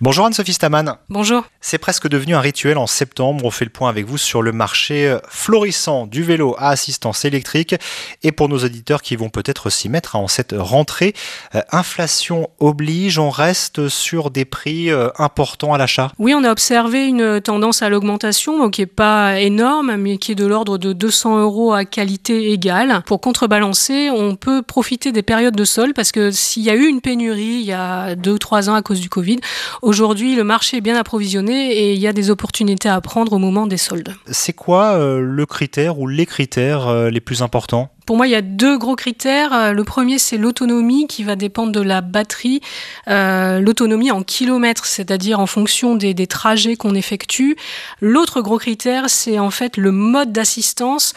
Bonjour Anne-Sophie Staman. Bonjour. C'est presque devenu un rituel en septembre. On fait le point avec vous sur le marché florissant du vélo à assistance électrique. Et pour nos auditeurs qui vont peut-être s'y mettre en cette rentrée, euh, inflation oblige, on reste sur des prix euh, importants à l'achat? Oui, on a observé une tendance à l'augmentation qui n'est pas énorme, mais qui est de l'ordre de 200 euros à qualité égale. Pour contrebalancer, on peut profiter des périodes de sol parce que s'il y a eu une pénurie il y a deux ou trois ans à cause du Covid, Aujourd'hui, le marché est bien approvisionné et il y a des opportunités à prendre au moment des soldes. C'est quoi euh, le critère ou les critères euh, les plus importants? Pour moi, il y a deux gros critères. Euh, le premier, c'est l'autonomie qui va dépendre de la batterie. Euh, l'autonomie en kilomètres, c'est-à-dire en fonction des, trajets qu'on effectue. L'autre gros critère, c'est en fait le mode d'assistance,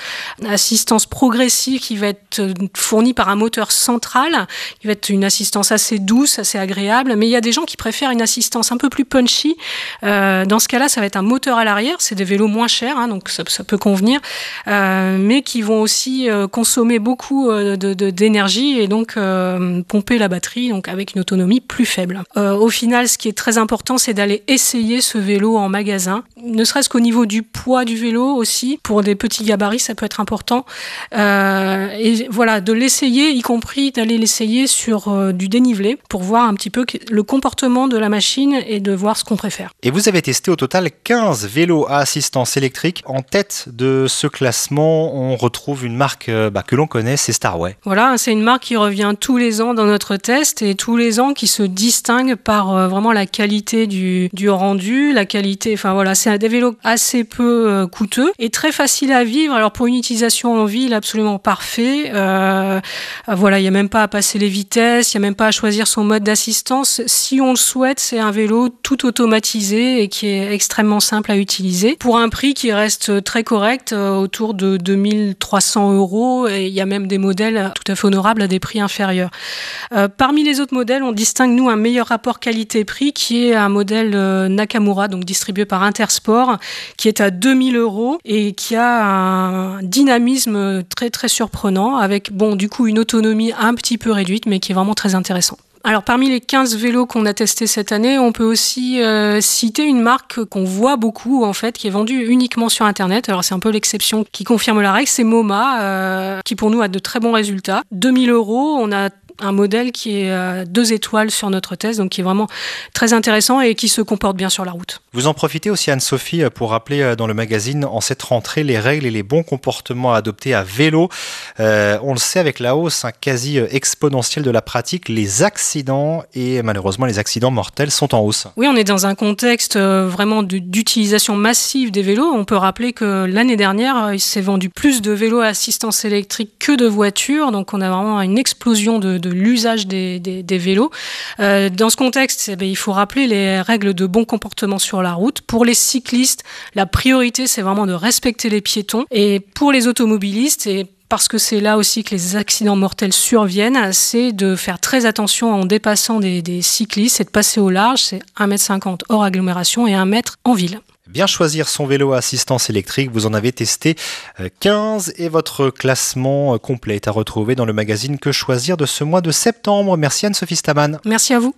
assistance progressive qui va être fournie par un moteur central, qui va être une assistance assez douce, assez agréable. Mais il y a des gens qui préfèrent une assistance un peu plus punchy. Euh, dans ce cas-là, ça va être un moteur à l'arrière. C'est des vélos moins chers, hein, donc ça, peut convenir, euh, mais qui vont aussi euh, beaucoup euh, d'énergie et donc euh, pomper la batterie donc avec une autonomie plus faible. Euh, au final, ce qui est très important, c'est d'aller essayer ce vélo en magasin, ne serait-ce qu'au niveau du poids du vélo aussi. Pour des petits gabarits, ça peut être important. et voilà, de l'essayer, y compris d'aller l'essayer sur du dénivelé pour voir un petit peu le comportement de la machine et de voir ce qu'on préfère. Et vous avez testé au total 15 vélos à assistance électrique. En tête de ce classement, on retrouve une marque bah, que l'on connaît, c'est Starway. Voilà, c'est une marque qui revient tous les ans dans notre test et tous les ans qui se distingue par euh, vraiment la qualité du, du, rendu, la qualité, enfin voilà, c'est des vélos assez peu euh, coûteux et très facile à vivre. Alors pour une utilisation en ville, absolument parfait. Euh, voilà, il n'y a même pas à passer les vitesses, il n'y a même pas à choisir son mode d'assistance. Si on le souhaite, c'est un vélo tout automatisé et qui est extrêmement simple à utiliser pour un prix qui reste très correct, autour de 2300 euros il y a même des modèles tout à fait honorables à des prix inférieurs. Euh, parmi les autres modèles, on distingue nous un meilleur rapport qualité-prix qui est un modèle euh, Nakamura, donc distribué par Intersport, qui est à 2000 euros et qui a un dynamisme très très surprenant avec bon du coup une autonomie un petit peu réduite mais qui est vraiment très intéressant. Alors parmi les 15 vélos qu'on a testés cette année, on peut aussi euh, citer une marque qu'on voit beaucoup en fait, qui est vendue uniquement sur Internet. Alors c'est un peu l'exception qui confirme la règle, c'est MoMA, euh, qui pour nous a de très bons résultats. 2000 euros, on a un modèle qui est euh, deux étoiles sur notre test, donc qui est vraiment très intéressant et qui se comporte bien sur la route. Vous en profitez aussi, Anne-Sophie, pour rappeler euh, dans le magazine en cette rentrée les règles et les bons comportements à adopter à vélo. Euh, on le sait, avec la hausse hein, quasi exponentielle de la pratique, les accidents et malheureusement les accidents mortels sont en hausse. Oui, on est dans un contexte vraiment d'utilisation massive des vélos. On peut rappeler que l'année dernière, il s'est vendu plus de vélos à assistance électrique que de voitures, donc on a vraiment une explosion de, de l'usage des, vélos. Euh, dans ce contexte, eh bien, il faut rappeler les règles de bon comportement sur la route. Pour les cyclistes, la priorité, c'est vraiment de respecter les piétons. Et pour les automobilistes, et parce que c'est là aussi que les accidents mortels surviennent, c'est de faire très attention en dépassant des, cyclistes, c'est de passer au large, c'est 1m50 hors agglomération et 1 m en ville. Bien choisir son vélo à assistance électrique, vous en avez testé 15 euh, et votre classement euh, complet est à retrouver dans le magazine Que choisir de ce mois de septembre. Merci Anne-Sophie Staman. Merci à vous.